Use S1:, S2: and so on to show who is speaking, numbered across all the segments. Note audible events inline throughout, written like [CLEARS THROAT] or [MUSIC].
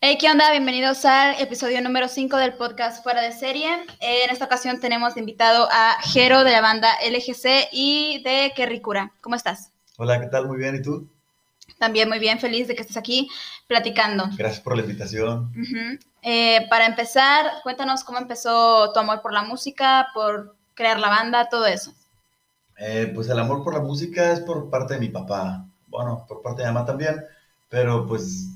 S1: Hey, ¿qué onda? Bienvenidos al episodio número 5 del podcast Fuera de Serie. Eh, en esta ocasión tenemos invitado a Jero de la banda LGC y de Kerricura. ¿Cómo estás?
S2: Hola, ¿qué tal? Muy bien, ¿y tú?
S1: También muy bien, feliz de que estés aquí platicando.
S2: Gracias por la invitación.
S1: Eh, para empezar, cuéntanos cómo empezó tu amor por la música, por crear la banda, todo eso.
S2: Eh, pues el amor por la música es por parte de mi papá, bueno, por parte de mi mamá también, pero pues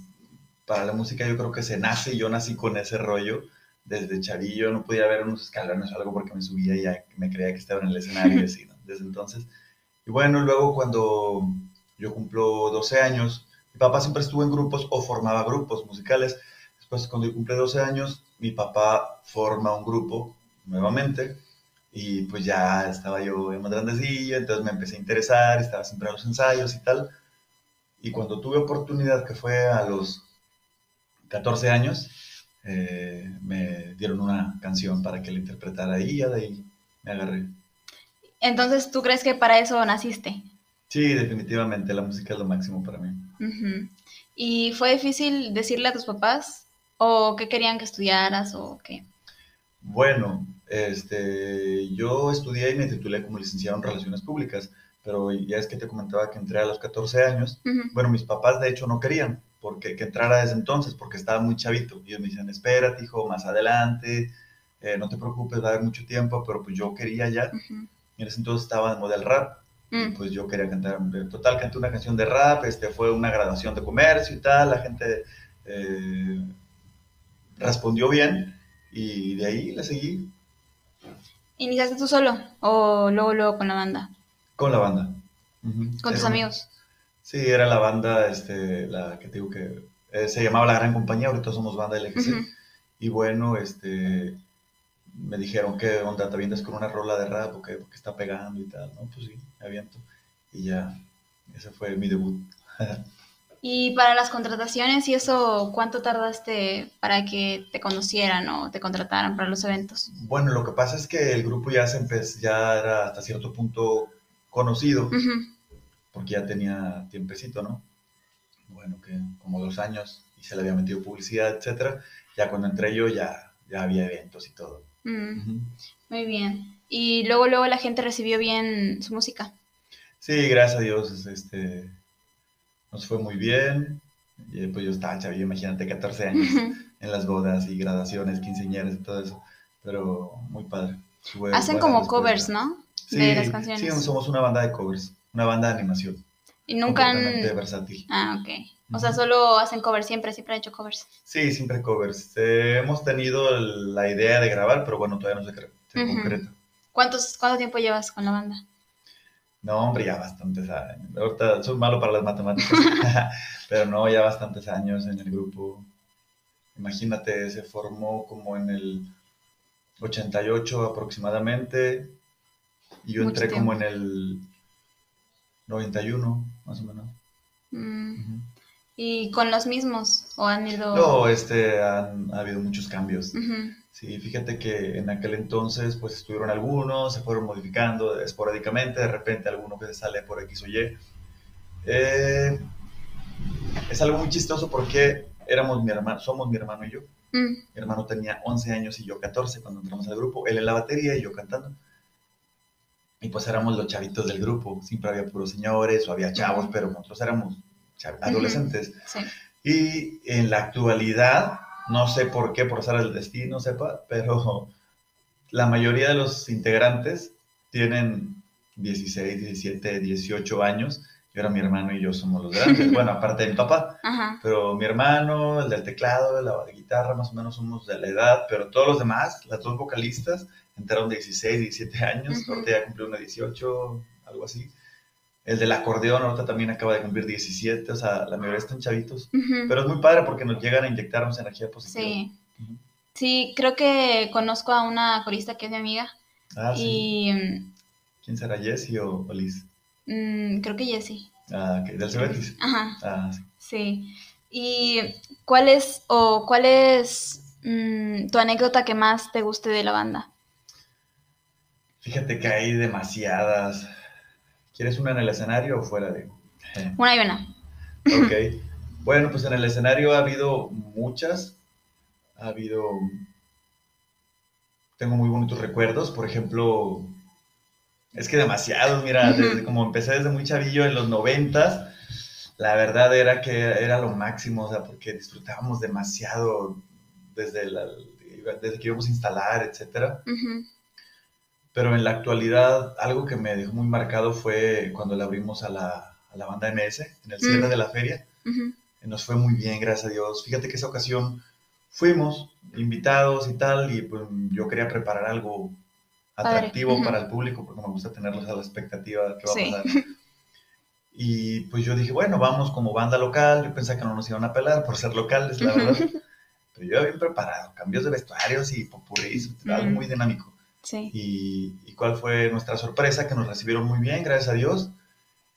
S2: para la música yo creo que se nace, yo nací con ese rollo desde chavillo, no podía ver unos escalones o algo porque me subía y ya me creía que estaba en el escenario y [LAUGHS] así, ¿no? Desde entonces. Y bueno, luego cuando yo cumplo 12 años, mi papá siempre estuvo en grupos o formaba grupos musicales. Después, cuando yo cumplí 12 años, mi papá forma un grupo nuevamente y pues ya estaba yo más grandecillo, entonces me empecé a interesar, estaba siempre a los ensayos y tal. Y cuando tuve oportunidad, que fue a los 14 años, eh, me dieron una canción para que la interpretara y ya de ahí me agarré.
S1: Entonces, ¿tú crees que para eso naciste?
S2: Sí, definitivamente, la música es lo máximo para mí.
S1: ¿Y fue difícil decirle a tus papás o qué querían que estudiaras o qué?
S2: Bueno, este, yo estudié y me titulé como licenciado en Relaciones Públicas, pero ya es que te comentaba que entré a los 14 años.
S1: Ujú.
S2: Bueno, mis papás de hecho no querían porque que entrara desde entonces, porque estaba muy chavito. Y ellos me decían, espérate, hijo, más adelante, eh, no te preocupes, va a haber mucho tiempo, pero pues yo quería ya. Y en ese entonces estaba en moda el rap. Y
S1: Mm.
S2: pues yo quería cantar, total canté una canción de rap, este, fue una graduación de comercio y tal, la gente eh, respondió bien y de ahí le seguí
S1: ¿Iniciaste tú solo o luego, luego con la banda?
S2: con la banda.
S1: ¿Con tus
S2: Era-
S1: amigos?
S2: Sí, era la banda, este, la que te digo que eh, se llamaba La Gran Compañía, ahorita somos banda LGC.
S1: Ujú.
S2: Y bueno, este, me dijeron, ¿qué onda? ¿Te avientas con una rola de rap o qué? Porque está pegando y tal, ¿no? Pues sí, me aviento. Y ya, ese fue mi debut. [LAUGHS]
S1: Y para las contrataciones y eso, ¿cuánto tardaste para que te conocieran o te contrataran para los eventos?
S2: Bueno, lo que pasa es que el grupo ya se empezó, ya era hasta cierto punto conocido,
S1: Ujú.
S2: Porque ya tenía tiempecito, ¿no? Bueno, que como dos años y se le había metido publicidad, etcétera. Ya cuando entré yo ya, ya había eventos y todo.
S1: Mm,
S2: Ujú.
S1: muy bien. Y luego, luego la gente recibió bien su música.
S2: Sí, gracias a Dios, es- este, nos fue muy bien. Y pues yo estaba chavillo, imagínate, 14 años en las bodas y graduaciones, quinceañeras y todo eso. Pero muy padre.
S1: Hacen como covers, ¿no?
S2: Sí,
S1: de las canciones.
S2: sí, somos una banda de covers, una banda de animación.
S1: Y nunca han...
S2: versátil.
S1: Ah, ok. O sea, solo hacen covers, siempre, siempre han hecho covers.
S2: Sí, siempre covers. Eh, hemos tenido la idea de grabar, pero bueno, todavía no se, se
S1: Ujú.
S2: concreta.
S1: ¿Cuántos, ¿Cuánto tiempo llevas con la banda?
S2: No, hombre, ya bastantes años. Ahorita soy malo para las matemáticas, [LAUGHS] [LAUGHS] pero no, ya bastantes años en el grupo. Imagínate, se formó como en el 88 aproximadamente, y yo
S1: Mucho
S2: entré como en el 91, más o menos.
S1: Mm. ¿Y con los mismos? ¿O han ido...?
S2: No, este, han ha habido muchos cambios.
S1: Ujú.
S2: Sí, fíjate que en aquel entonces pues estuvieron algunos, se fueron modificando esporádicamente, de repente alguno que se sale por X o Y. Eh, es algo muy chistoso porque éramos mi hermano, somos mi hermano y yo.
S1: Mm,
S2: Mi hermano tenía 11 años y yo 14 cuando entramos al grupo, él en la batería y yo cantando. Y pues éramos los chavitos del grupo, siempre había puros señores o había chavos, pero nosotros éramos adolescentes.
S1: sí.
S2: Y en la actualidad, no sé por qué, por azar del destino, sepa, pero la mayoría de los integrantes tienen 16, 17, 18 años. Y ahora mi hermano y yo somos los grandes. [LAUGHS] Bueno, aparte de mi papá.
S1: Ajá.
S2: Pero mi hermano, el del teclado, el de guitarra, más o menos somos de la edad. Pero todos los demás, las dos vocalistas, entraron de 16, 17 años.
S1: Ujú.
S2: Ahorita ya cumplió una 18, algo así. El del acordeón ahorita también acaba de cumplir 17. O sea, la mayoría están chavitos. Pero es muy padre porque nos llegan a inyectarnos energía positiva.
S1: Sí. Sí, creo que conozco a una corista que es mi amiga.
S2: Ah, sí.
S1: Y
S2: ¿Quién será, Jessie o, o Liz?
S1: mm, creo que Jessie.
S2: Ah, ok, del Cebetis.
S1: Ajá.
S2: Ah, sí.
S1: Sí. ¿Y cuál es o cuál es mm, tu anécdota que más te guste de la banda?
S2: Fíjate que hay demasiadas. ¿Quieres una en el escenario o fuera de? [LAUGHS]
S1: Una y una.
S2: Ok. [LAUGHS] Bueno, pues en el escenario ha habido muchas. Ha habido. Tengo muy bonitos recuerdos. Por ejemplo, es que demasiados. Mira, desde, como empecé desde muy chavillo en los noventas, la verdad era que era lo máximo, o sea, porque disfrutábamos demasiado desde, la, desde que íbamos a instalar, etcétera. Pero en la actualidad, algo que me dejó muy marcado fue cuando le abrimos a la, a la banda MS en el cierre de la feria. Nos fue muy bien, gracias a Dios. Fíjate que esa ocasión fuimos invitados y tal, y pues yo quería preparar algo atractivo para el público, porque me gusta tenerlos a la expectativa de qué va a pasar. [LAUGHS] Y pues yo dije, bueno, vamos como banda local. Yo pensé que no nos iban a pelar por ser locales, la verdad. Pero yo había preparado cambios de vestuarios y popurris, algo muy dinámico. Sí. Y, y, cuál fue nuestra sorpresa, que nos recibieron muy bien, gracias a Dios.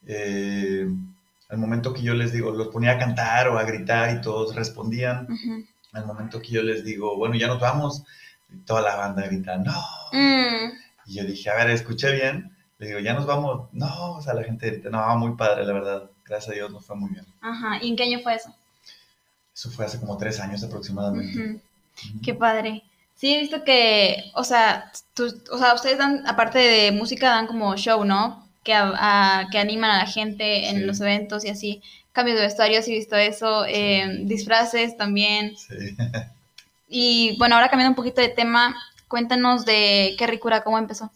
S2: Eh, al momento que yo les digo, los ponía a cantar o a gritar y todos respondían. Al momento que yo les digo, bueno, ya nos vamos, toda la banda grita, no. Mm. Y yo dije, a ver, escuché bien. Le digo, ya nos vamos. No, o sea, la gente grita, no, muy padre, la verdad. Gracias a Dios nos fue muy bien.
S1: Ajá, ¿y en qué año fue eso?
S2: Eso fue hace como tres años aproximadamente.
S1: Qué padre. Sí, he visto que, o sea, o sea, ustedes dan, aparte de música, dan como show, ¿no? que, que animan a la gente en los eventos y así. Cambios de vestuario, sí he visto eso. Eh, disfraces también. Sí. [LAUGHS] Y bueno, ahora cambiando un poquito de tema, cuéntanos de qué ricura, cómo empezó.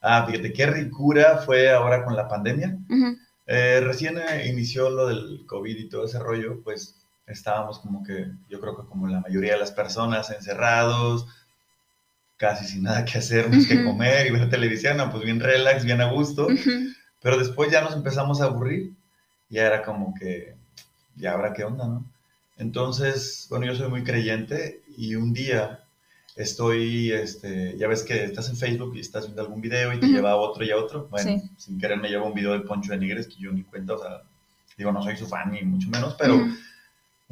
S2: Ah, fíjate, qué ricura fue ahora con la pandemia. Eh, recién eh, inició lo del COVID y todo ese rollo, pues estábamos como que, yo creo que como la mayoría de las personas encerrados, casi sin nada que hacer más que comer y ver televisión, pues bien relax, bien a gusto. Pero después ya nos empezamos a aburrir. Ya era como que, ya habrá qué onda, ¿no? Entonces, bueno, yo soy muy creyente y un día estoy, este, ya ves que estás en Facebook y estás viendo algún video y te lleva a otro y a otro. Bueno, sin querer me lleva un video de Poncho de Nigres que yo ni cuenta, o sea, digo, no soy su fan ni mucho menos, pero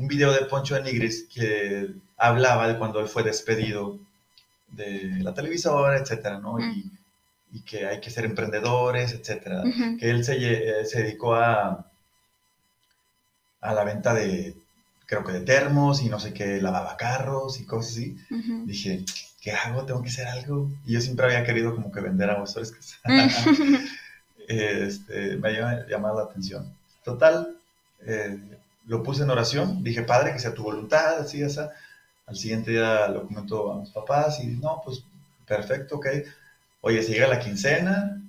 S2: un video de Poncho de Nigres que hablaba de cuando él fue despedido de la televisora, etcétera, ¿no? y, y, que hay que ser emprendedores, etcétera. Que él se, eh, se, dedicó a, a la venta de, creo que de termos y no sé qué, lavaba carros y cosas así. Dije, ¿qué hago? Tengo que hacer algo. Y yo siempre había querido como que vender a vosotros. [LAUGHS] [LAUGHS] este, me ha llamado la atención. Total, eh, lo puse en oración. Dije, Padre, que sea tu voluntad, así, esa al siguiente día lo comento a mis papás y no, pues perfecto, ok. Oye, se llega la quincena,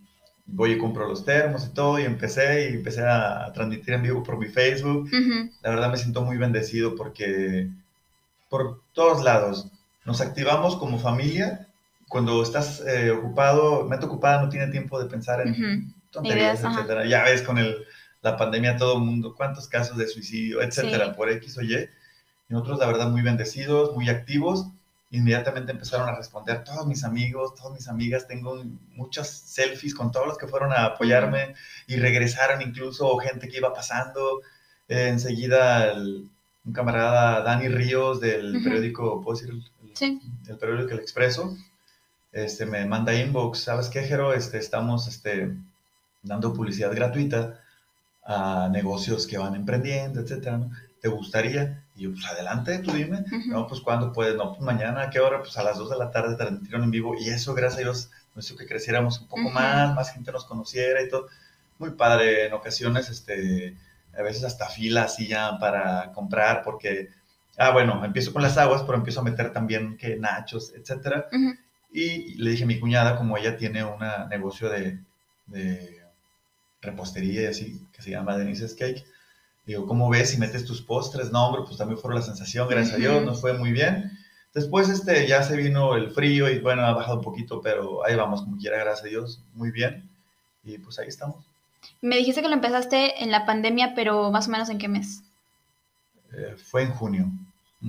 S2: voy y compro los termos y todo, y empecé, y empecé a transmitir en vivo por mi Facebook. La verdad me siento muy bendecido porque por todos lados nos activamos como familia. Cuando estás eh, ocupado, mente ocupada no tiene tiempo de pensar en tonterías, etcétera. Ya ves con el, la pandemia todo el mundo, cuántos casos de suicidio, etcétera, por X o Y y nosotros, la verdad, muy bendecidos, muy activos. Inmediatamente empezaron a responder todos mis amigos, todas mis amigas. Tengo muchas selfies con todos los que fueron a apoyarme y regresaron incluso gente que iba pasando. Eh, enseguida un camarada, Dani Ríos, del periódico, ¿puedo decir? El, sí. El periódico El Expreso, este, me manda inbox, ¿sabes qué, Jero? Este, estamos este, dando publicidad gratuita a negocios que van emprendiendo, etcétera, ¿Te gustaría? Y yo, pues adelante, tú dime. No, pues cuándo puedes, no, pues mañana, ¿a qué hora? Pues a las 2 de la tarde transmitieron en vivo. Y eso, gracias a Dios, nos hizo que creciéramos un poco más, más gente nos conociera y todo. Muy padre, en ocasiones, este, a veces hasta filas y ya para comprar, porque, ah, bueno, empiezo con las aguas, pero empiezo a meter también que nachos, etcétera. Y le dije a mi cuñada, como ella tiene un negocio de, de repostería y así, que se llama Denise's Cake, Digo, ¿cómo ves si metes tus postres? No, hombre, pues también fue la sensación, gracias a Dios, nos fue muy bien. Después este, ya se vino el frío y bueno, ha bajado un poquito, pero ahí vamos, como quiera, gracias a Dios, muy bien. Y pues ahí estamos.
S1: Me dijiste que lo empezaste en la pandemia, pero más o menos en qué mes?
S2: Eh, fue en junio.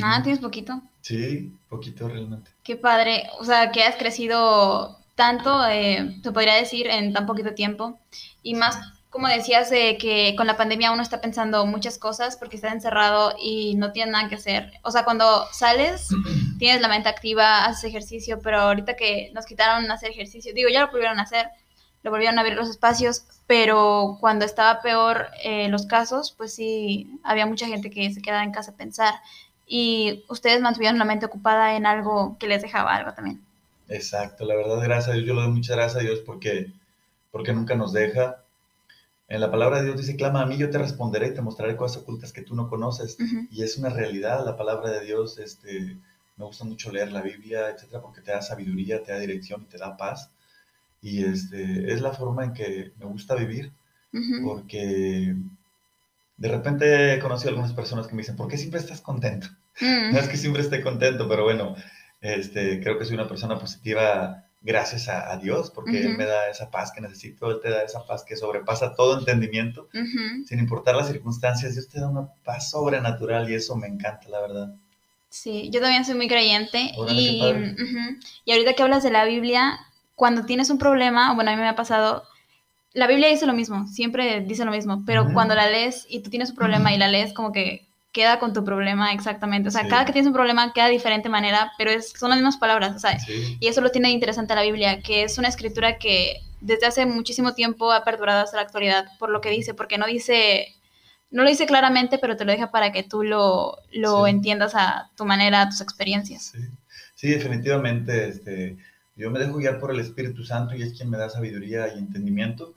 S1: Ah, ¿tienes poquito?
S2: Sí, poquito realmente.
S1: Qué padre, o sea, que has crecido tanto, eh, se podría decir, en tan poquito tiempo. Y más como decías, que con la pandemia uno está pensando muchas cosas porque está encerrado y no tiene nada que hacer. O sea, cuando sales, [CLEARS THROAT] tienes la mente activa, haces ejercicio, pero ahorita que nos quitaron hacer ejercicio, digo, ya lo pudieron hacer, lo volvieron a abrir los espacios, pero cuando estaba peor eh, los casos, pues sí, había mucha gente que se quedaba en casa a pensar y ustedes mantuvieron la mente ocupada en algo que les dejaba algo también.
S2: Exacto, la verdad, gracias a Dios, yo le doy muchas gracias a Dios porque, porque nunca nos deja. En la palabra de Dios dice, clama a mí, yo te responderé y te mostraré cosas ocultas que tú no conoces. Y es una realidad, la palabra de Dios, este, me gusta mucho leer la Biblia, etcétera, porque te da sabiduría, te da dirección y te da paz. Y este, es la forma en que me gusta vivir, porque de repente he conocido algunas personas que me dicen, ¿por qué siempre estás contento? Mm. No es que siempre esté contento, pero bueno, este, creo que soy una persona positiva gracias a, Dios, porque Él me da esa paz que necesito, Él te da esa paz que sobrepasa todo entendimiento, sin importar las circunstancias, Dios te da una paz sobrenatural y eso me encanta, la verdad.
S1: Sí, yo también soy muy creyente y, y ahorita que hablas de la Biblia, cuando tienes un problema, bueno, a mí me ha pasado, la Biblia dice lo mismo, siempre dice lo mismo, pero cuando la lees y tú tienes un problema y la lees como que queda con tu problema exactamente. O sea, cada que tienes un problema queda de diferente manera, pero es, son las mismas palabras, o sea, y eso lo tiene interesante la Biblia, que es una escritura que desde hace muchísimo tiempo ha perdurado hasta la actualidad por lo que dice, porque no dice, no lo dice claramente, pero te lo deja para que tú lo, lo entiendas a tu manera, a tus experiencias.
S2: Sí, definitivamente, este, yo me dejo guiar por el Espíritu Santo y es quien me da sabiduría y entendimiento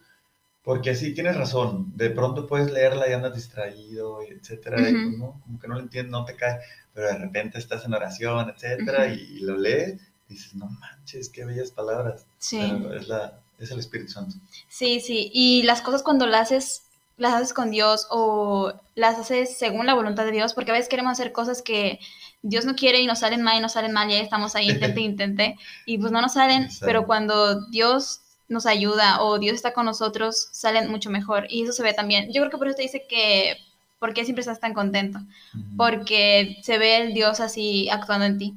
S2: porque sí, tienes razón, de pronto puedes leerla y andas distraído, etcétera, y como, que no lo entiendes, no te cae, pero de repente estás en oración, etcétera, y, lo lees, y dices, no manches, qué bellas palabras. Sí. es, la, es el Espíritu Santo.
S1: Sí, sí, y las cosas cuando las haces, las haces con Dios o las haces según la voluntad de Dios, porque a veces queremos hacer cosas que Dios no quiere y nos salen mal y nos salen mal y ahí estamos ahí, intente, [LAUGHS] intente, y pues no nos salen, pero cuando Dios nos ayuda o Dios está con nosotros, salen mucho mejor. Y eso se ve también. Yo creo que por eso te dice que, ¿por qué siempre estás tan contento? Porque se ve el Dios así actuando en ti.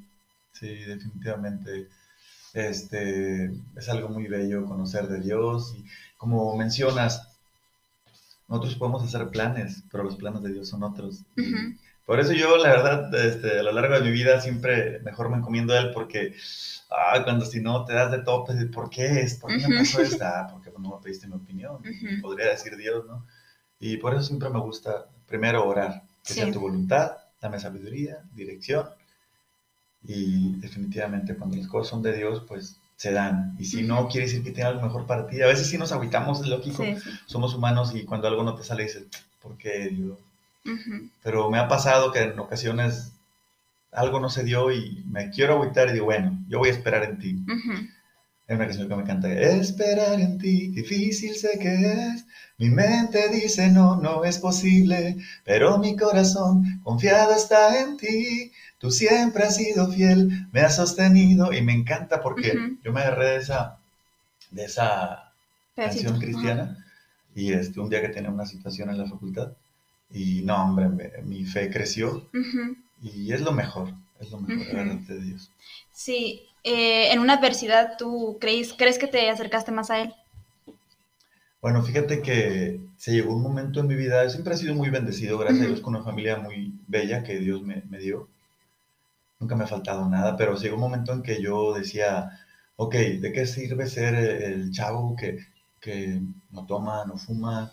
S2: Sí, definitivamente. Este, es algo muy bello conocer de Dios y como mencionas, nosotros podemos hacer planes, pero los planes de Dios son otros. Por eso yo, la verdad, este, a lo largo de mi vida siempre mejor me encomiendo a Él porque ah, cuando si no te das de tope, ¿por qué es? ¿Por qué me pasó [LAUGHS] esta? Porque no me pediste mi opinión. Podría decir Dios, ¿no? Y por eso siempre me gusta primero orar, que sea tu voluntad, dame sabiduría, dirección. Y definitivamente cuando las cosas son de Dios, pues se dan. Y si no, quiere decir que tiene algo mejor para ti. A veces sí nos aguitamos, es lógico. Somos humanos y cuando algo no te sale dices, ¿por qué Dios? Pero me ha pasado que en ocasiones algo no se dio y me quiero agüitar y digo, bueno, yo voy a esperar en ti. Hay una canción que me encanta, esperar en ti, difícil sé que es. Mi mente dice no, no es posible, pero mi corazón confiado está en ti. Tú siempre has sido fiel, me has sostenido y me encanta porque yo me agarré de esa, de esa canción cristiana y este, un día que tenía una situación en la facultad y no, hombre, mi fe creció y es lo mejor, es lo mejor, de Dios.
S1: Sí, eh, en una adversidad, ¿tú crees, crees que te acercaste más a Él?
S2: Bueno, fíjate que se llegó un momento en mi vida, siempre he sido muy bendecido, gracias a Dios, con una familia muy bella que Dios me, dio. Nunca me ha faltado nada, pero llegó un momento en que yo decía, ok, ¿de qué sirve ser el chavo que, que no toma, no fuma?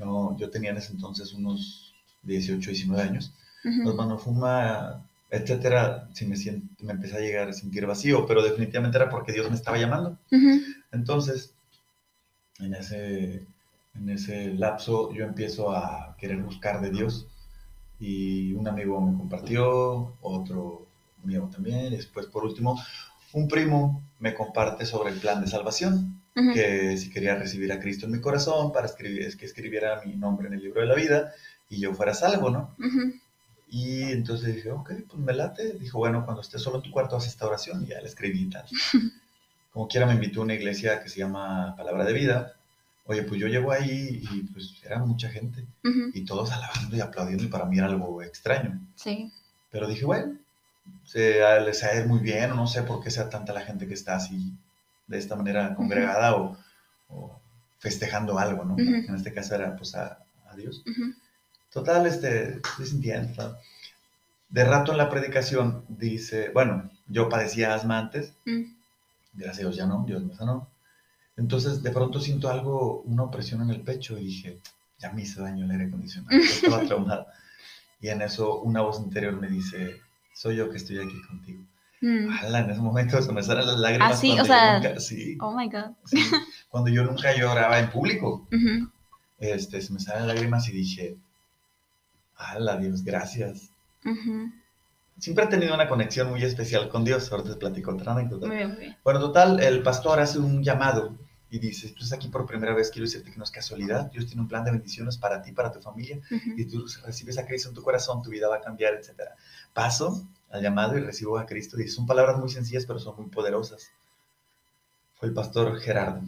S2: No, yo tenía en ese entonces unos 18, 19 años. Uh fuma, etcétera, si me, siento, me empecé a llegar a sentir vacío, pero definitivamente era porque Dios me estaba llamando. Entonces, en ese, en ese lapso yo empiezo a querer buscar de Dios y un amigo me compartió, otro amigo también, y después por último un primo me comparte sobre el plan de salvación, que si quería recibir a Cristo en mi corazón para escribir, es que escribiera mi nombre en el libro de la vida y yo fuera salvo, ¿no? Y entonces dije, ok, pues me late. Dijo, bueno, cuando estés solo en tu cuarto haz esta oración y ya la escribí y tal. [LAUGHS] Como quiera me invitó a una iglesia que se llama Palabra de Vida. Oye, pues yo llego ahí y pues era mucha gente y todos alabando y aplaudiendo y para mí era algo extraño. Sí. Pero dije, bueno, se, les va a ir muy bien o no sé por qué sea tanta la gente que está así de esta manera congregada o, festejando algo, ¿no? En este caso era pues a, a Dios. Total, este, sintiendo. De rato en la predicación dice, bueno, yo padecía asma antes, gracias a Dios ya no, Dios me sanó. Entonces, de pronto siento algo, una opresión en el pecho y dije, ya me hice daño el aire acondicionado, estaba [LAUGHS] traumado. Y en eso una voz interior me dice, soy yo que estoy aquí contigo. Mm. en ese momento se me salen las lágrimas.
S1: ¿Ah, sí? O sea, sí, oh my God.
S2: cuando yo nunca lloraba en público, este, se me salen las lágrimas y dije, ¡Hala, Dios, gracias! Siempre he tenido una conexión muy especial con Dios. Ahora te platico otra anécdota. Bueno, total, el pastor hace un llamado y dice, tú estás aquí por primera vez, quiero decirte que no es casualidad, Dios tiene un plan de bendiciones para ti, para tu familia, y tú recibes a Cristo en tu corazón, tu vida va a cambiar, etc. Paso al llamado y recibo a Cristo, y son palabras muy sencillas, pero son muy poderosas. Fue el pastor Gerardo,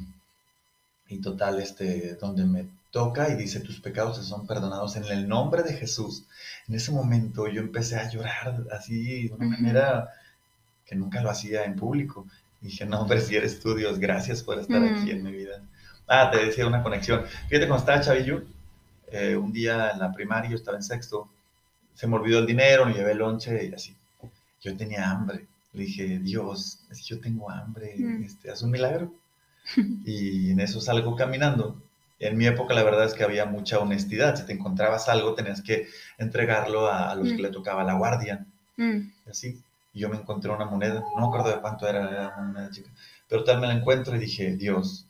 S2: y total, este, donde me toca y dice, tus pecados se son perdonados en el nombre de Jesús. En ese momento yo empecé a llorar así, de una manera que nunca lo hacía en público. Dije, no, hombre, si eres tú, Dios, gracias por estar aquí en mi vida. Ah, te decía una conexión. Fíjate, cuando estaba chavillo, eh, un día en la primaria, yo estaba en sexto, se me olvidó el dinero, me llevé el lonche y así. Yo tenía hambre. Le dije, Dios, es que yo tengo hambre, este, haz un milagro. [LAUGHS] y en eso salgo caminando en mi época la verdad es que había mucha honestidad. Si te encontrabas algo, tenías que entregarlo a, los que mm. le tocaba la guardia. Mm. Y así. Y yo me encontré una moneda, no me acuerdo de cuánto era, era una moneda chica. Pero tal me la encuentro y dije, Dios,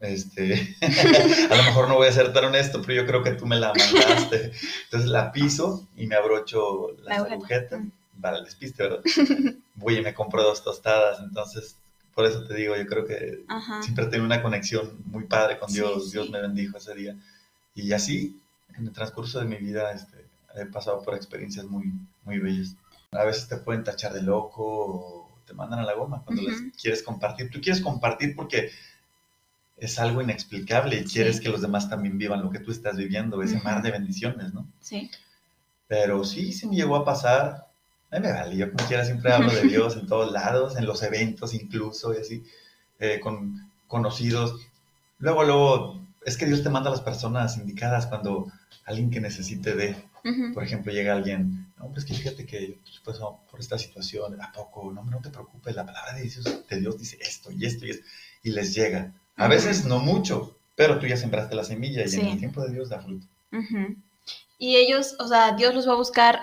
S2: este, [LAUGHS] a lo mejor no voy a ser tan honesto, pero yo creo que tú me la mandaste. Entonces la piso y me abrocho las agujetas mm. el despiste, ¿verdad? [LAUGHS] Voy y me compro dos tostadas, entonces por eso te digo, yo creo que siempre tengo una conexión muy padre con Dios. Dios me bendijo ese día. Y así, en el transcurso de mi vida, este, he pasado por experiencias muy, muy bellas. A veces te pueden tachar de loco o te mandan a la goma cuando les quieres compartir. Tú quieres compartir porque es algo inexplicable y quieres que los demás también vivan lo que tú estás viviendo, ese mar de bendiciones, ¿no?
S1: Sí.
S2: Pero sí, se me llegó a pasar a me vale, yo como quiera siempre hablo de Dios en todos lados, en los eventos incluso, y así, eh, con conocidos. Luego, luego, es que Dios te manda a las personas indicadas cuando alguien que necesite de, por ejemplo, llega alguien, no, pues que fíjate que por esta situación, ¿a poco? No, no te preocupes, la palabra de Dios, de Dios dice esto y esto y esto, y les llega. A veces no mucho, pero tú ya sembraste la semilla y en el tiempo de Dios da fruto.
S1: Y ellos, o sea, Dios los va a buscar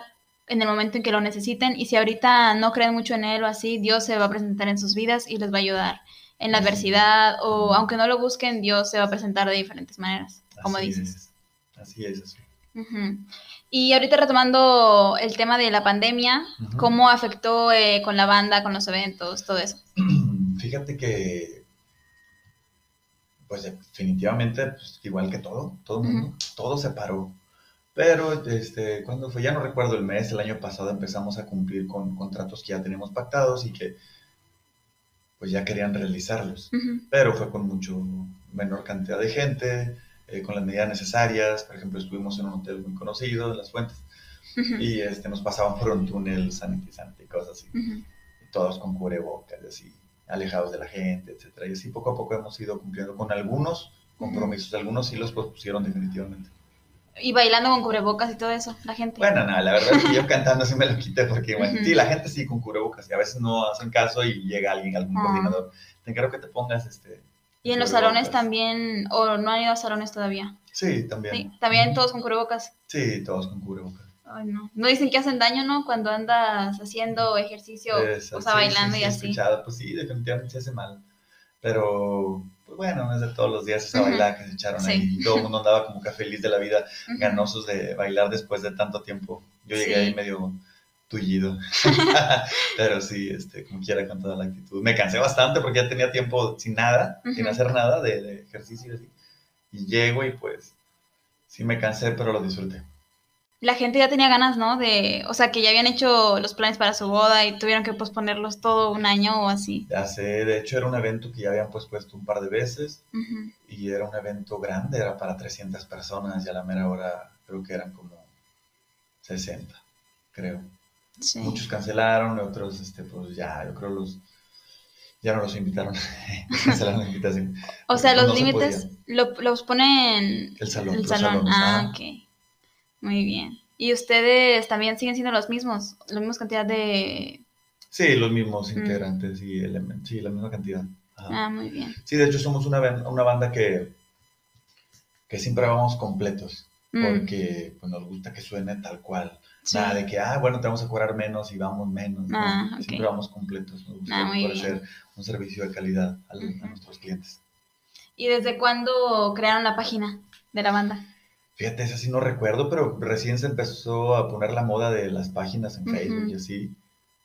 S1: en el momento en que lo necesiten y si ahorita no creen mucho en él o así, Dios se va a presentar en sus vidas y les va a ayudar en la adversidad o aunque no lo busquen, Dios se va a presentar de diferentes maneras, como dices.
S2: Así es, así.
S1: Y ahorita retomando el tema de la pandemia, ¿cómo afectó eh, con la banda, con los eventos, todo eso? [CLEARS THROAT]
S2: Fíjate que, pues definitivamente, pues, igual que todo, todo el mundo, todo se paró. Pero, este, cuando fue, ya no recuerdo el mes, el año pasado empezamos a cumplir con contratos que ya teníamos pactados y que pues ya querían realizarlos. Pero fue con mucho menor cantidad de gente, eh, con las medidas necesarias. Por ejemplo, estuvimos en un hotel muy conocido, en Las Fuentes, y este, nos pasaban por un túnel sanitizante y cosas así. todos con cubrebocas, así, alejados de la gente, etc. Y así poco a poco hemos ido cumpliendo con algunos compromisos. Algunos sí los pusieron definitivamente.
S1: Y bailando con cubrebocas y todo eso, la gente.
S2: Bueno, no, la verdad es que yo [LAUGHS] cantando sí me lo quité porque, bueno, sí, la gente sí con cubrebocas y a veces no hacen caso y llega alguien, algún coordinador. Te encargo que te pongas este.
S1: ¿Y en los salones también, o no han ido a salones todavía?
S2: Sí, también. Sí,
S1: también todos con cubrebocas.
S2: Sí, todos con cubrebocas.
S1: Ay, no. No dicen que hacen daño, ¿no? Cuando andas haciendo ejercicio, o sea, bailando y así.
S2: Pues sí, definitivamente se hace mal. Pero pues bueno, es de todos los días esa bailada que se echaron ahí. Todo el mundo andaba como que feliz de la vida, ganosos de bailar después de tanto tiempo. Yo llegué ahí medio tullido. [LAUGHS] Pero sí, este, como quiera, con toda la actitud. Me cansé bastante porque ya tenía tiempo sin nada, sin hacer nada de, de ejercicio y así. Y llego y pues sí me cansé, pero lo disfruté
S1: la gente ya tenía ganas, ¿no? De, o sea, que ya habían hecho los planes para su boda y tuvieron que posponerlos todo un año o así.
S2: Ya sé, de hecho era un evento que ya habían pospuesto un par de veces y era un evento grande, era para 300 personas y a la mera hora creo que eran como 60, creo. Sí. Muchos cancelaron, otros, este, pues ya, yo creo los, ya no los invitaron, [LAUGHS] cancelaron la invitación.
S1: O sea, los límites los ponen
S2: el salón.
S1: El salón. Ah, ok. Muy bien. ¿Y ustedes también siguen siendo los mismos? ¿La misma cantidad de...?
S2: Sí, los mismos mm. integrantes y elementos. Sí, la misma cantidad.
S1: Ah, muy bien.
S2: Sí, de hecho somos una, una banda que, que siempre vamos completos,
S1: Mm,
S2: porque pues, nos gusta que suene tal cual.
S1: sí.
S2: Nada de que, ah, bueno, te vamos a cobrar menos y vamos menos. ¿no?
S1: Ah.
S2: Siempre vamos completos. Nos gusta
S1: Ah,
S2: ofrecer un servicio de calidad al- a
S1: Ujú.
S2: nuestros clientes.
S1: ¿Y desde cuándo crearon la página de la banda?
S2: Fíjate, esa sí no recuerdo, pero recién se empezó a poner la moda de las páginas en. Facebook y así.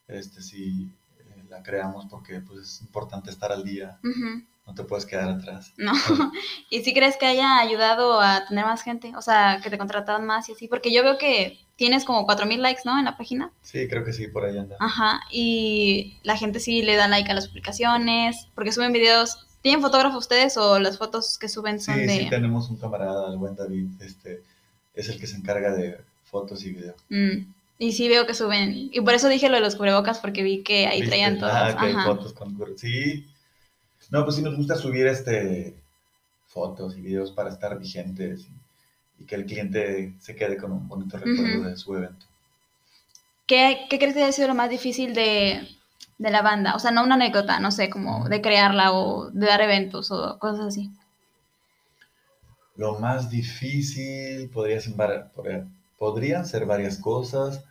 S2: Este sí eh, la creamos porque pues es importante estar al día, no te puedes quedar atrás.
S1: No. [LAUGHS] ¿Y si crees que haya ayudado a tener más gente? O sea, que te contrataban más y así. Porque yo veo que tienes como 4000 likes, ¿no? En la página.
S2: Sí, creo que sí, por ahí anda.
S1: Ajá. Y la gente sí le da like a las publicaciones. Porque suben videos. ¿Tienen fotógrafo ustedes o las fotos que suben son
S2: Sí,
S1: de.?
S2: sí, tenemos un camarada, el buen David, este, es el que se encarga de fotos y video.
S1: Mm, Y sí veo que suben. Y por eso dije lo de los cubrebocas, porque vi que ahí
S2: ¿Viste?
S1: traían todos.
S2: Ah, que hay
S1: Ajá.
S2: fotos con Sí. No, pues sí nos gusta subir este fotos y videos para estar vigentes y, y que el cliente se quede con un bonito recuerdo de su evento.
S1: ¿Qué, qué crees que haya sido lo más difícil de, de la banda? O sea, no una anécdota, no sé, como de crearla o de dar eventos o cosas así.
S2: Lo más difícil podría ser, podrían ser varias cosas,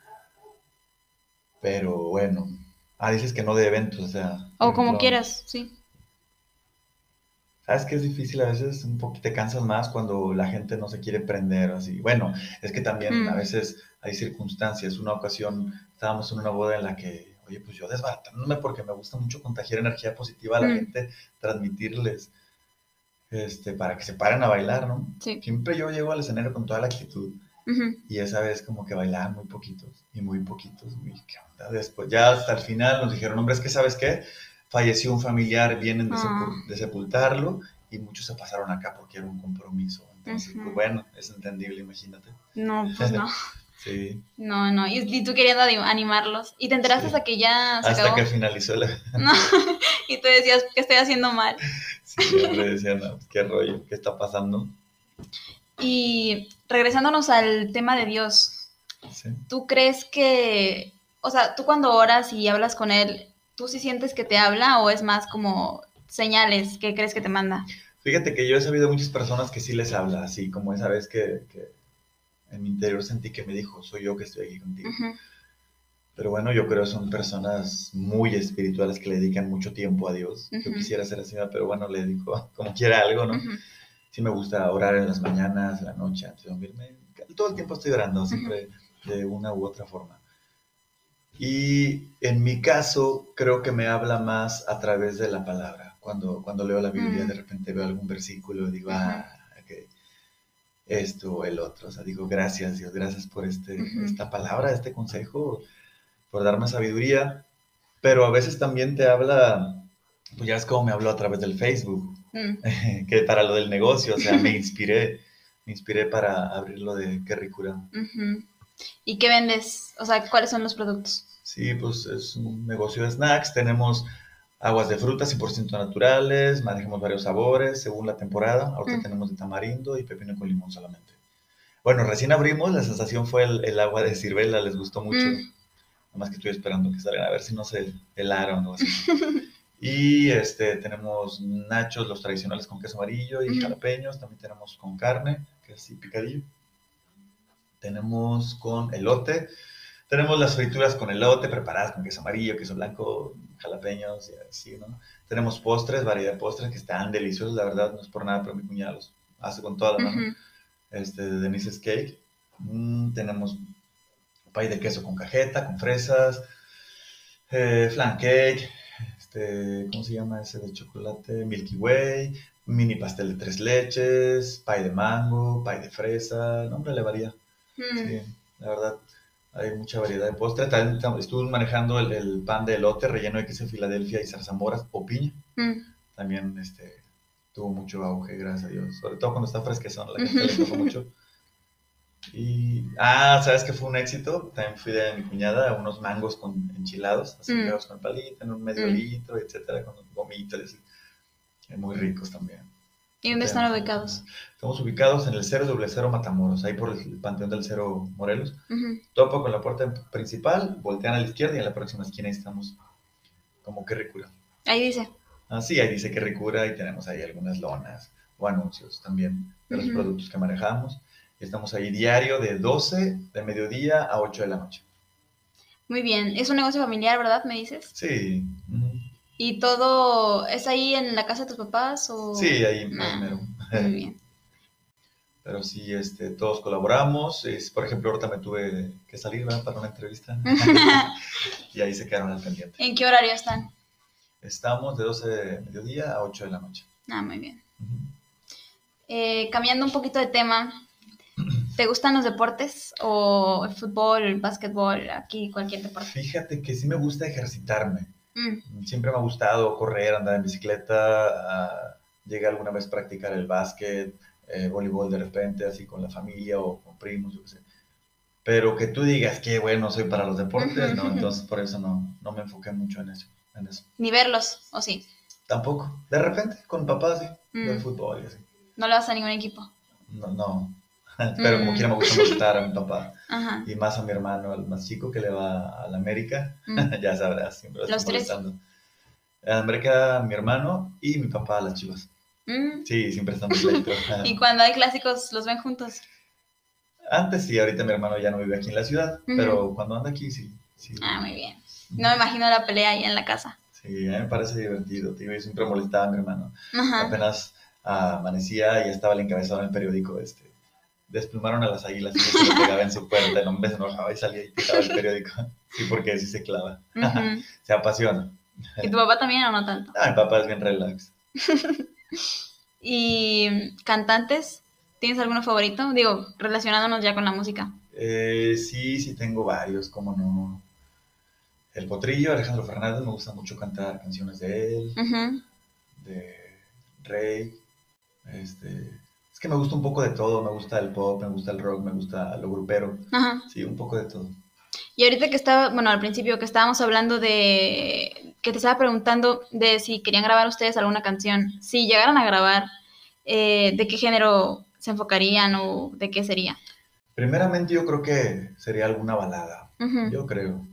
S2: pero bueno. Ah, dices que no de eventos, o sea.
S1: O como
S2: ejemplo,
S1: quieras, sí.
S2: ¿Sabes que es difícil a veces? Un poquito te cansas más cuando la gente no se quiere prender o así. Bueno, es que también
S1: Mm.
S2: a veces hay circunstancias. Una ocasión estábamos en una boda en la que, oye, pues yo desbaratándome porque me gusta mucho contagiar energía positiva a la
S1: Mm.
S2: gente, transmitirles, este, para que se paren a bailar, ¿no?
S1: Sí.
S2: Siempre yo llego al escenario con toda la actitud y esa vez como que bailaban muy poquitos y muy poquitos. Uy, ¿qué onda? Después ya hasta el final nos dijeron, hombre, es que ¿sabes qué? Falleció un familiar, vienen de, sepu-
S1: Ah.
S2: de sepultarlo y muchos se pasaron acá porque era un compromiso. Entonces,
S1: Ujú.
S2: pues, bueno, es entendible, imagínate.
S1: No, pues no. [LAUGHS]
S2: Sí,
S1: No, no. Y, y tú queriendo ani- animarlos. Y te enteraste
S2: Sí.
S1: hasta que ya se
S2: hasta
S1: acabó.
S2: que finalizó la... [LAUGHS]
S1: No. y tú decías que estoy haciendo mal.
S2: Sí, decían, no, pues, qué rollo, qué está pasando.
S1: Y regresándonos al tema de Dios,
S2: Sí.
S1: ¿tú crees que, o sea, tú cuando oras y hablas con Él, ¿tú sí sientes que te habla o es más como señales que crees que te manda?
S2: Fíjate que yo he sabido muchas personas que sí les habla, así como esa vez que, que en mi interior sentí que me dijo, soy yo que estoy aquí contigo.
S1: Ujú,
S2: Pero bueno, yo creo que son personas muy espirituales que le dedican mucho tiempo a Dios. Yo
S1: Ujú.
S2: quisiera ser así, pero bueno, le dedico [LAUGHS] como quiera algo, ¿no?
S1: ujú.
S2: Sí me gusta orar en las mañanas, en la noche, antes de dormirme. Todo el tiempo estoy orando, siempre de una u otra forma. Y en mi caso, creo que me habla más a través de la palabra. Cuando, cuando leo la Biblia,
S1: Mm.
S2: de repente veo algún versículo y digo, ah, esto o el otro. O sea, digo, gracias Dios, gracias por este, esta palabra, este consejo, por darme sabiduría. Pero a veces también te habla, pues ya es como me habló a través del Facebook,
S1: Mm, [LAUGHS]
S2: que para lo del negocio, o sea, me inspiré, me inspiré para abrir lo de Qué Ricura.
S1: ¿Y qué vendes? O sea, ¿cuáles son los productos?
S2: Sí, pues es un negocio de snacks. Tenemos aguas de frutas 100% naturales, manejamos varios sabores según la temporada. Ahorita
S1: Mm.
S2: tenemos de tamarindo y pepino con limón solamente. Bueno, recién abrimos, la sensación fue el, el agua de ciruela, les gustó mucho.
S1: Mm.
S2: Nomás que estoy esperando que salgan a ver si no se helaron o así. [LAUGHS] y este, tenemos nachos, los tradicionales con queso amarillo y
S1: Ujú.
S2: jalapeños. También tenemos con carne, que es así picadillo. Tenemos con elote. Tenemos las frituras con elote preparadas con queso amarillo, queso blanco, jalapeños y así, ¿no? Tenemos postres, variedad de postres que están deliciosos, la verdad, no es por nada, pero mi cuñada los hace con toda la mano.
S1: Ujú.
S2: Este, de Denise's Cake. Mm, tenemos pay de queso con cajeta, con fresas, eh, flan cake, este, ¿cómo se llama ese de chocolate? Milky Way, mini pastel de tres leches, pay de mango, pay de fresa, no, hombre, le varía.
S1: Mm.
S2: Sí, la verdad, hay mucha variedad de postre. También tam- estuve manejando el, el pan de elote relleno de queso de Filadelfia y zarzamoras o piña.
S1: Mm.
S2: También este, tuvo mucho auge, gracias a Dios. Sobre todo cuando está fresquezón, la gente le gusta mucho. Y, ah, ¿sabes qué fue un éxito? También fui de mi cuñada a unos mangos con enchilados, así
S1: Mm.
S2: con el palito, en un medio
S1: Mm.
S2: litro, etcétera, con gomitas, muy ricos también.
S1: ¿Y dónde están ubicados?
S2: Estamos ubicados en el 000 Matamoros, ahí por el Panteón del Cero Morelos.
S1: Ujú.
S2: Topo con la puerta principal, voltean a la izquierda y en la próxima esquina ahí estamos. Como que ricura.
S1: Ahí dice.
S2: Ah, sí, ahí dice que Ricura y tenemos ahí algunas lonas o anuncios también de los
S1: Ujú.
S2: productos que manejamos. Estamos ahí diario de 12 de mediodía a 8 de la noche.
S1: Muy bien. Es un negocio familiar, ¿verdad? Me dices.
S2: Sí. ujú.
S1: ¿Y todo es ahí en la casa de tus papás o...?
S2: Sí, ahí
S1: Ah,
S2: primero.
S1: Muy bien. [LAUGHS]
S2: Pero sí, este, todos colaboramos. Es, por ejemplo, ahorita me tuve que salir ¿verdad? para una entrevista. [LAUGHS] [LAUGHS] y ahí se quedaron al pendiente.
S1: ¿En qué horario están?
S2: Estamos de 12 de mediodía a 8 de la noche.
S1: Ah, muy bien.
S2: Ujú.
S1: Eh, cambiando un poquito de tema, [CLEARS THROAT] ¿te gustan los deportes o el fútbol, el básquetbol, aquí cualquier deporte?
S2: Fíjate que sí me gusta ejercitarme.
S1: Mm,
S2: Siempre me ha gustado correr, andar en bicicleta. ah, llegué alguna vez a practicar el básquet, eh, voleibol de repente, así con la familia o con primos, yo qué sé. Pero que tú digas que bueno, soy para los deportes, no, entonces por eso no, no me enfoqué mucho en eso, en eso.
S1: Ni verlos, ¿o sí?
S2: Tampoco. De repente, con papá, sí,
S1: Mm.
S2: fútbol y así.
S1: No le vas a ningún equipo.
S2: No, no. [LAUGHS] Pero como
S1: Mm.
S2: quiera me gusta gustar a mi papá
S1: Ajá.
S2: y más a mi hermano, el más chico que le va a la América.
S1: Mm. [LAUGHS]
S2: ya sabrás, siempre lo
S1: Los
S2: estoy
S1: tres.
S2: molestando. A América, mi hermano y mi papá a las chivas.
S1: Mm.
S2: Sí, siempre están pleito. [LAUGHS]
S1: Y cuando hay clásicos, ¿los ven juntos?
S2: Antes sí, ahorita mi hermano ya no vive aquí en la ciudad,
S1: Ujú.
S2: pero cuando anda aquí sí. Sí,
S1: Ah, muy bien. No me imagino la pelea ahí en la casa.
S2: sí a mí me parece divertido. Tío, yo siempre molestaba a mi hermano.
S1: Ajá.
S2: Apenas ah, amanecía y estaba el encabezado en el periódico. Este, desplumaron a las águilas y se lo pegaba en su puerta. El hombre se enojaba y salía y tiraba el periódico. [LAUGHS] Sí, porque sí se clava. [LAUGHS] Se apasiona.
S1: ¿Y tu papá también o no tanto?
S2: Ah, mi papá es bien relax. [LAUGHS]
S1: ¿Y cantantes? ¿Tienes alguno favorito? Digo, relacionándonos ya con la música.
S2: Eh, sí, sí tengo varios, como no. El Potrillo, Alejandro Fernández, me gusta mucho cantar canciones de él, de Rey. Este, es que me gusta un poco de todo, me gusta el pop, me gusta el rock, me gusta lo grupero.
S1: Ajá.
S2: Sí, un poco de todo.
S1: Y ahorita que estaba, bueno, al principio que estábamos hablando de, que te estaba preguntando de si querían grabar ustedes alguna canción, si llegaran a grabar, eh, ¿de qué género se enfocarían o de qué sería?
S2: Primeramente yo creo que sería alguna balada, yo creo.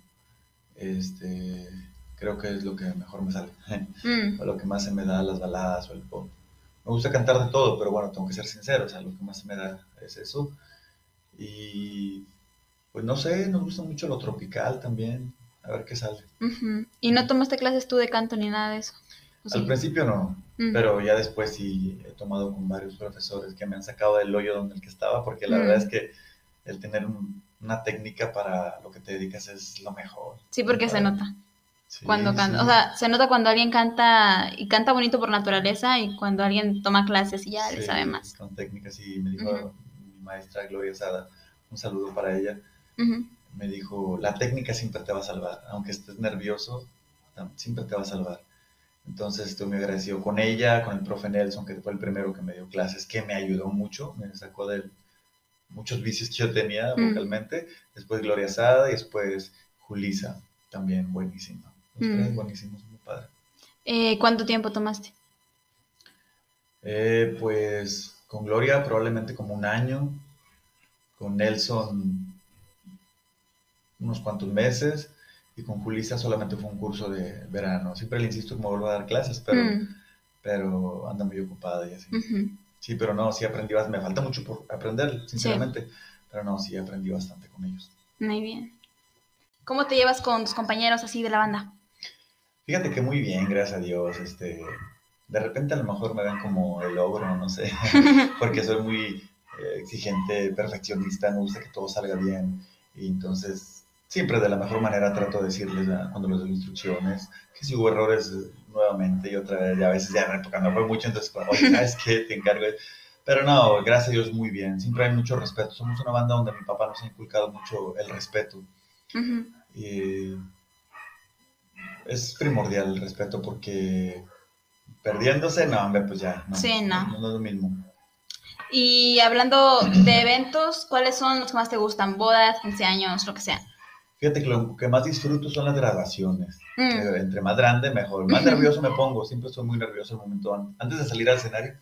S2: Este, creo que es lo que mejor me sale, [LAUGHS]
S1: Mm,
S2: o lo que más se me da las baladas o el pop. Me gusta cantar de todo, pero bueno, tengo que ser sincero, o sea, lo que más me da es eso. Y pues no sé, nos gusta mucho lo tropical también, a ver qué sale.
S1: ¿Y no tomaste clases tú de canto ni nada de eso?
S2: Al principio no,
S1: Mm,
S2: pero ya después sí he tomado con varios profesores que me han sacado del hoyo donde el que estaba, porque la
S1: Mm.
S2: verdad es que el tener un- una técnica para lo que te dedicas es lo mejor.
S1: Sí, porque se nota
S2: Sí,
S1: cuando
S2: sí.
S1: canta. O sea, se nota cuando alguien canta y canta bonito por naturaleza y cuando alguien toma clases y ya le sabe más.
S2: Con técnicas, y me dijo mi maestra Gloria Sada, un saludo para ella, me dijo, la técnica siempre te va a salvar, aunque estés nervioso, siempre te va a salvar. Entonces estoy muy agradecido con ella, con el profe Nelson, que fue el primero que me dio clases, que me ayudó mucho, me sacó de muchos vicios que yo tenía vocalmente. Después Gloria Sada y después Julisa, también buenísima. Los
S1: Mm.
S2: tres buenísimos, muy padre.
S1: Eh, ¿Cuánto tiempo tomaste?
S2: Eh, pues con Gloria probablemente como un año, con Nelson unos cuantos meses y con Julisa solamente fue un curso de verano. Siempre le insisto que me vuelva a dar clases, pero,
S1: Mm,
S2: pero anda muy ocupada y así. Sí, pero no, sí aprendí bastante. Me falta mucho por aprender, sinceramente, pero no, sí aprendí bastante con ellos.
S1: Muy bien. ¿Cómo te llevas con tus compañeros así de la banda?
S2: Fíjate que muy bien, gracias a Dios. Este, de repente a lo mejor me ven como el ogro, no sé, [LAUGHS] porque soy muy eh, exigente, perfeccionista, me gusta que todo salga bien. Y entonces, siempre de la mejor manera trato de decirles cuando les doy instrucciones que si hubo errores eh, nuevamente y otra vez, y a veces ya cuando fue mucho, entonces, oye, ¿sabes qué? Te encargo. de-". Pero no, gracias a Dios muy bien. Siempre hay mucho respeto. Somos una banda donde mi papá nos ha inculcado mucho el respeto. Y es primordial el respeto porque perdiéndose, no, hombre, pues ya. No,
S1: Sí, no.
S2: No, es lo mismo.
S1: Y hablando de eventos, ¿cuáles son los que más te gustan? Bodas, 15 años, lo que sea.
S2: Fíjate que lo que más disfruto son las graduaciones.
S1: Mm,
S2: Eh, Entre más grande, mejor. Más [LAUGHS] nervioso me pongo. Siempre estoy muy nervioso el momento an- antes de salir al escenario.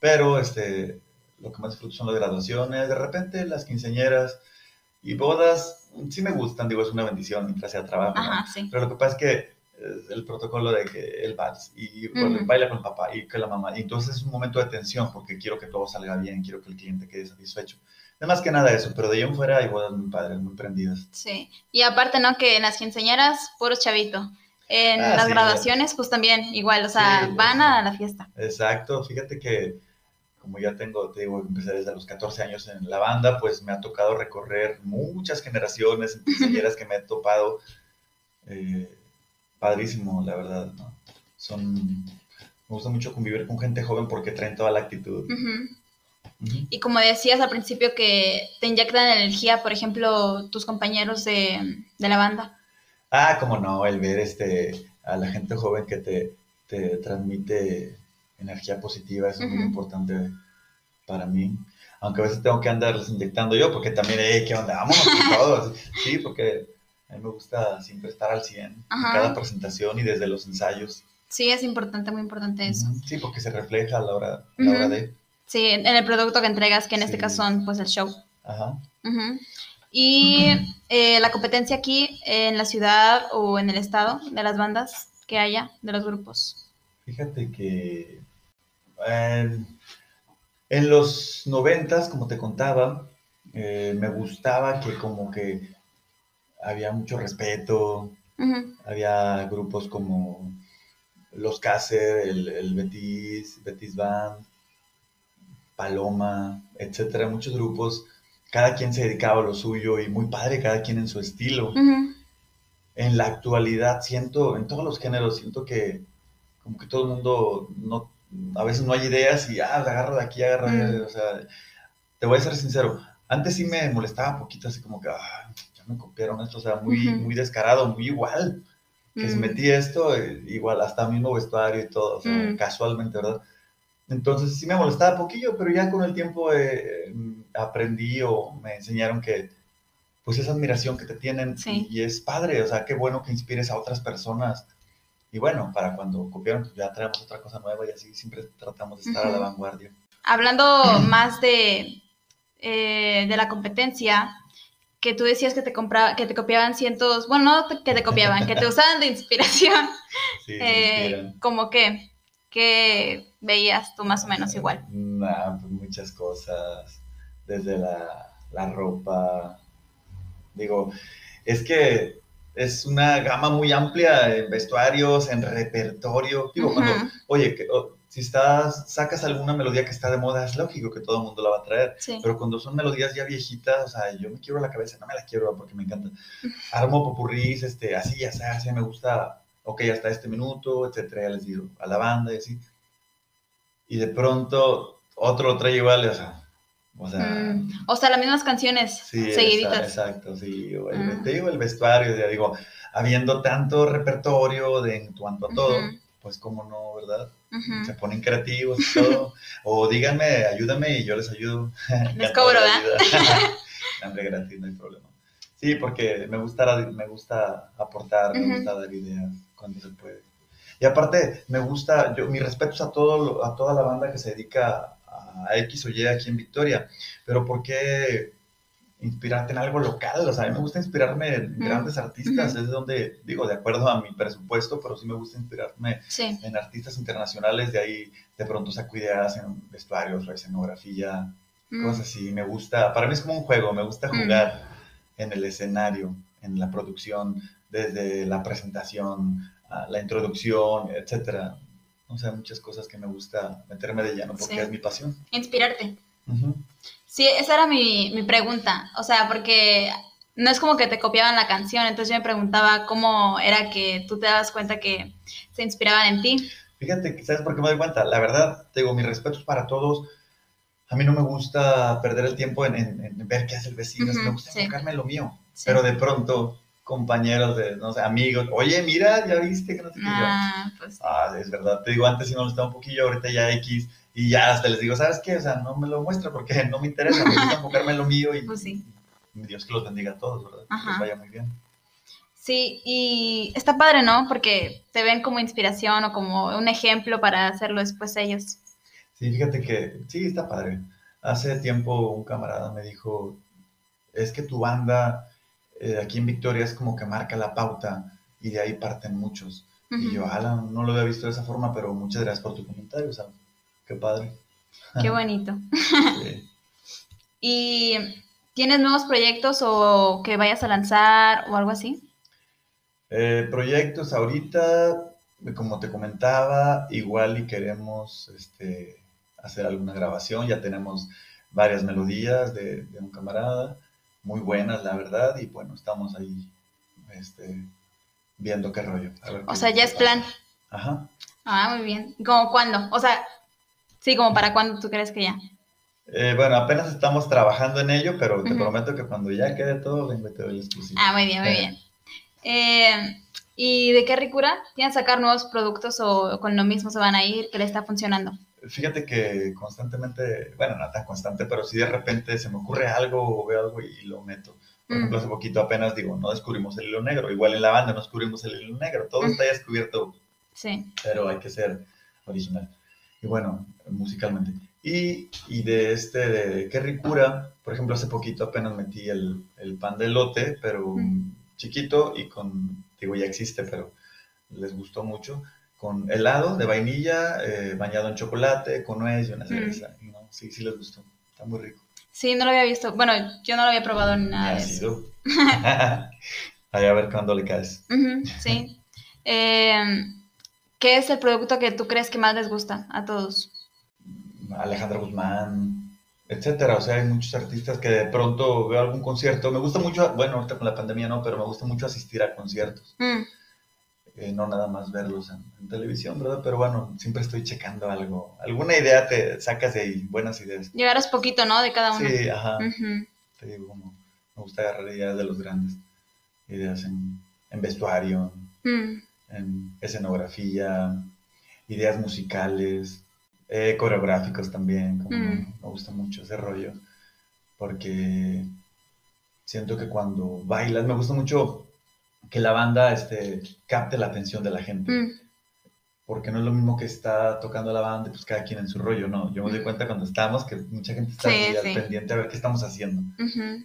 S2: Pero este, lo que más disfruto son las graduaciones. De repente, las quinceañeras y bodas, sí me gustan. Digo, es una bendición mientras sea trabajo. ¿no?
S1: Ajá, sí.
S2: Pero lo que pasa es que el protocolo de que el vals y baila con el papá y que la mamá. Y entonces es un momento de tensión porque quiero que todo salga bien, quiero que el cliente quede satisfecho. No más que nada eso, pero de ahí en fuera hay bodas muy padres, muy prendidas.
S1: Sí, y aparte, ¿no? Que en las quinceañeras, puro chavito. En ah, las graduaciones, pues también igual, o sea, van a la fiesta.
S2: Exacto, fíjate que como ya tengo, te digo, empecé desde los 14 años en la banda, pues me ha tocado recorrer muchas generaciones, quinceañeras que me he topado. Eh, padrísimo, la verdad, ¿no? Son, me gusta mucho convivir con gente joven porque traen toda la actitud.
S1: Y como decías al principio que te inyectan energía, por ejemplo, tus compañeros de, de la banda.
S2: Ah, como no, el ver este, a la gente joven que te, te transmite energía positiva, eso es muy importante para mí. Aunque a veces tengo que andarles inyectando yo, porque también, hey, ¿qué onda? Vámonos [LAUGHS] todos. Sí, porque a mí me gusta siempre estar al 100 en cada presentación y desde los ensayos.
S1: Sí, es importante, muy importante eso.
S2: Sí, porque se refleja a la hora, a la hora de...
S1: Sí, en el producto que entregas, que en este caso son pues el show. Ajá. Y eh, la competencia aquí en la ciudad o en el estado de las bandas que haya, de los grupos.
S2: Fíjate que en los noventas, como te contaba, eh, me gustaba que como que había mucho respeto, había grupos como Los Cácer, el, Betis, Betis Band, Paloma, etcétera, muchos grupos, cada quien se dedicaba a lo suyo y muy padre, cada quien en su estilo. En la actualidad siento, en todos los géneros, siento que como que todo el mundo no a veces no hay ideas y, ah, agarro de aquí, agarro de mm. o sea, te voy a ser sincero, antes sí me molestaba un poquito, así como que, ah, me copiaron esto, o sea, muy, muy descarado, muy igual, que se mm. metí esto, eh, igual, hasta mismo vestuario y todo, o sea, mm. casualmente, ¿verdad? Entonces sí me molestaba poquillo, pero ya con el tiempo eh, aprendí o me enseñaron que, pues esa admiración que te tienen y es padre, o sea, qué bueno que inspires a otras personas y bueno, para cuando copiaron, pues ya traemos otra cosa nueva y así siempre tratamos de estar a la vanguardia.
S1: Hablando más de, eh, de la competencia, que tú decías que te compraba, que te copiaban cientos, bueno, no que te copiaban, que te usaban de inspiración. Sí, [LAUGHS] eh, como que, ¿qué veías tú más o menos igual?
S2: Nah, pues muchas cosas, desde la, la ropa, digo, es que es una gama muy amplia en vestuarios, en repertorio. Digo, cuando, oye, que, si estás, sacas alguna melodía que está de moda, es lógico que todo el mundo la va a traer. Pero cuando son melodías ya viejitas, o sea, yo me quiero la cabeza, no me la quiero porque me encanta. [LAUGHS] Armo popurrís, este, así, ya sea, así me gusta, ok, hasta este minuto, etcétera, ya les digo, a la banda y así. Y de pronto otro lo trae igual, o sea, o sea,
S1: mm. o sea, las mismas canciones sí, seguiditas.
S2: Exacto, sí. El, Te digo, el vestuario, ya digo, habiendo tanto repertorio de en cuanto a todo, pues cómo no, ¿verdad? Se ponen creativos y todo. [LAUGHS] o díganme, ayúdame y yo les ayudo. [LAUGHS]
S1: Les cobro, ¿verdad?
S2: Hambre [LAUGHS] gratis, no hay problema. Sí, porque me gusta, me gusta aportar, me gusta dar ideas cuando se puede. Y aparte, me gusta, yo, mis respetos a, todo, a toda la banda que se dedica a X o Y aquí en Victoria, pero ¿por qué inspirarte en algo local? O sea, a mí me gusta inspirarme en grandes artistas, es donde, digo, de acuerdo a mi presupuesto, pero sí me gusta inspirarme en artistas internacionales, de ahí de pronto saco ideas en vestuarios, escenografía, mm. cosas así, me gusta, para mí es como un juego, me gusta mm. jugar en el escenario, en la producción, desde la presentación, la introducción, etcétera o sea, muchas cosas que me gusta meterme de lleno porque es mi pasión.
S1: Inspirarte. Sí, esa era mi, mi pregunta. O sea, porque no es como que te copiaban la canción, entonces yo me preguntaba cómo era que tú te dabas cuenta que se inspiraban en ti.
S2: Fíjate, ¿sabes por qué me doy cuenta? La verdad, te digo, mis respetos para todos. A mí no me gusta perder el tiempo en, en, ver qué hace el vecino, me gusta enfocarme en lo mío. Pero de pronto compañeros de, no sé, amigos, oye, mira, ya viste que no sé qué. Ah, pues. Ah, es verdad, te digo, antes sí me gustaba un poquillo, ahorita ya X, y ya hasta les digo, ¿sabes qué? O sea, no me lo muestra porque [LAUGHS] no me interesa, me gusta enfocarme en lo mío y pues sí. Dios que los bendiga a todos, ¿verdad? Que les vaya muy bien.
S1: Sí, y está padre, ¿no? Porque te ven como inspiración o como un ejemplo para hacerlo después ellos.
S2: Sí, fíjate que sí, está padre. Hace tiempo un camarada me dijo, es que tu banda eh, aquí en Victoria es como que marca la pauta y de ahí parten muchos. Y yo, Alan, no lo había visto de esa forma, pero muchas gracias por tu comentario, sea, qué padre.
S1: Qué bonito. [LAUGHS] ¿Y tienes nuevos proyectos o que vayas a lanzar o algo así?
S2: Eh, proyectos ahorita, como te comentaba, igual y queremos este, hacer alguna grabación, ya tenemos varias melodías de, un camarada, muy buenas la verdad, y bueno, estamos ahí este, viendo qué rollo.
S1: o sea, ya es plan.
S2: Ajá.
S1: Ah, muy bien. ¿Y como cuándo? O sea, sí, como para cuándo tú crees que ya.
S2: Eh, bueno, apenas estamos trabajando en ello, pero te prometo que cuando ya quede todo, vengo y te doy exclusivo.
S1: Ah, muy bien, muy bien. Eh, ¿Y de qué ricura? ¿Tienen sacar nuevos productos o con lo mismo se van a ir? ¿Qué le está funcionando?
S2: Fíjate que constantemente, bueno, no tan constante, pero si de repente se me ocurre algo o veo algo y lo meto. Por ejemplo, hace poquito apenas digo, no descubrimos el hilo negro. Igual en la banda no descubrimos el hilo negro. Todo está ya descubierto.
S1: Sí.
S2: Pero hay que ser original. Y bueno, musicalmente. Y, y de este, de qué ricura, por ejemplo, hace poquito apenas metí el, el pan de lote, pero chiquito y con, digo, ya existe, pero les gustó mucho, con helado de vainilla, eh, bañado en chocolate, con nuez y una cerveza. ¿no? Sí, sí les gustó. Está muy rico.
S1: Sí, no lo había visto. Bueno, yo no lo había probado ni nada. de eso. [LAUGHS] [LAUGHS]
S2: a ver cuándo le caes.
S1: sí. [LAUGHS] Eh, ¿Qué es el producto que tú crees que más les gusta a todos?
S2: Alejandra Guzmán, etcétera. O sea, hay muchos artistas que de pronto veo algún concierto. Me gusta mucho, bueno, ahorita con la pandemia no, pero me gusta mucho asistir a conciertos. Mm. Eh, no nada más verlos en, televisión, ¿verdad? Pero bueno, siempre estoy checando algo. Alguna idea te sacas de ahí, buenas ideas.
S1: Llegarás poquito, ¿no? De cada uno.
S2: Sí, ajá. Te digo, como me gusta agarrar ideas de los grandes. Ideas en, vestuario, mm. En escenografía, ideas musicales, eh, coreográficos también. Como mm. Me gusta mucho ese rollo. Porque siento que cuando bailas, me gusta mucho que la banda este, capte la atención de la gente. Mm. Porque no es lo mismo que está tocando la banda, pues cada quien en su rollo, no. Yo me doy mm. cuenta cuando estamos que mucha gente está pendiente a ver qué estamos haciendo.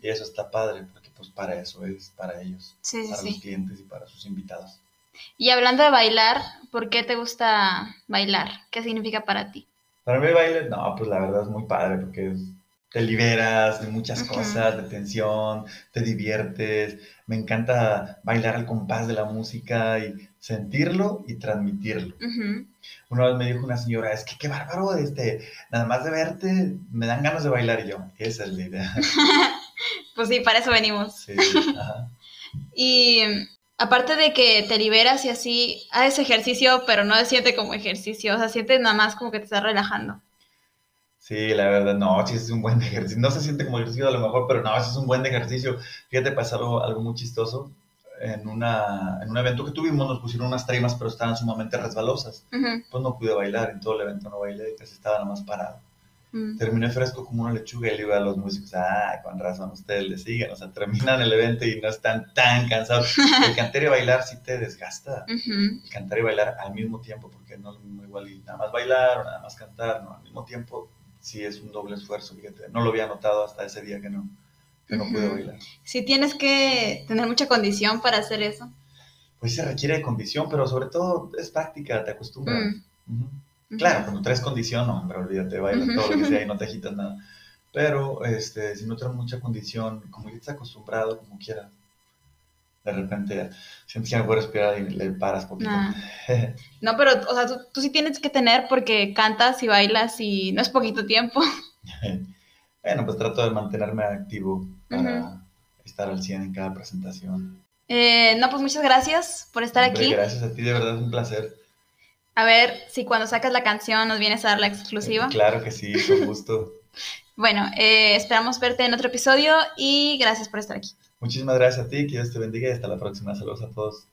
S2: Y eso está padre, porque pues para eso es, para ellos, para los clientes y para sus invitados.
S1: Y hablando de bailar, ¿por qué te gusta bailar? ¿Qué significa para ti?
S2: Para mí el baile, no, pues la verdad es muy padre, porque te liberas de muchas cosas, de tensión, te diviertes. Me encanta bailar al compás de la música y sentirlo y transmitirlo. Una vez me dijo una señora, es que qué bárbaro, este, nada más de verte me dan ganas de bailar y yo, esa es la idea. [LAUGHS]
S1: pues sí, para eso venimos. Sí, [LAUGHS] y aparte de que te liberas y así, haces ejercicio, pero no se siente como ejercicio, o sea, sientes nada más como que te estás relajando.
S2: Sí, la verdad, no, sí es un buen ejercicio. No se siente como ejercicio a lo mejor, pero no, es un buen ejercicio. Fíjate, pasó algo muy chistoso. En, una, en un evento que tuvimos nos pusieron unas tarimas, pero estaban sumamente resbalosas. Pues no pude bailar, en todo el evento no bailé, casi estaba nada más parado. Mm. Terminé fresco como una lechuga y le digo a los músicos, ah, con razón, ustedes le siguen, o sea, terminan el evento y no están tan cansados. [LAUGHS] El cantar y bailar sí te desgasta. El cantar y bailar al mismo tiempo, porque no es igual y nada más bailar o nada más cantar, no, al mismo tiempo sí es un doble esfuerzo, fíjate. No lo había notado hasta ese día que no, que no pude bailar.
S1: Sí, tienes que tener mucha condición para hacer eso.
S2: Pues se requiere de condición, pero sobre todo es práctica, te acostumbras. Mm. Claro, cuando traes condición, hombre, olvídate, bailas todo lo que sea y no te [LAUGHS] agitas nada. Pero este, si no traes mucha condición, como ya estás acostumbrado, como quieras, de repente sientes que no puedes respirar y le paras poquito. [LAUGHS]
S1: no, pero, o sea, tú, sí tienes que tener porque cantas y bailas y no es poquito tiempo. [LAUGHS]
S2: bueno, pues trato de mantenerme activo para estar al 100 en cada presentación.
S1: Eh, no, pues muchas gracias por estar aquí.
S2: Gracias a ti, de verdad es un placer.
S1: A ver si cuando sacas la canción nos vienes a dar la exclusiva.
S2: claro que sí, con gusto. [LAUGHS]
S1: bueno, eh, esperamos verte en otro episodio y gracias por estar aquí.
S2: Muchísimas gracias a ti, que Dios te bendiga y hasta la próxima. Saludos a todos.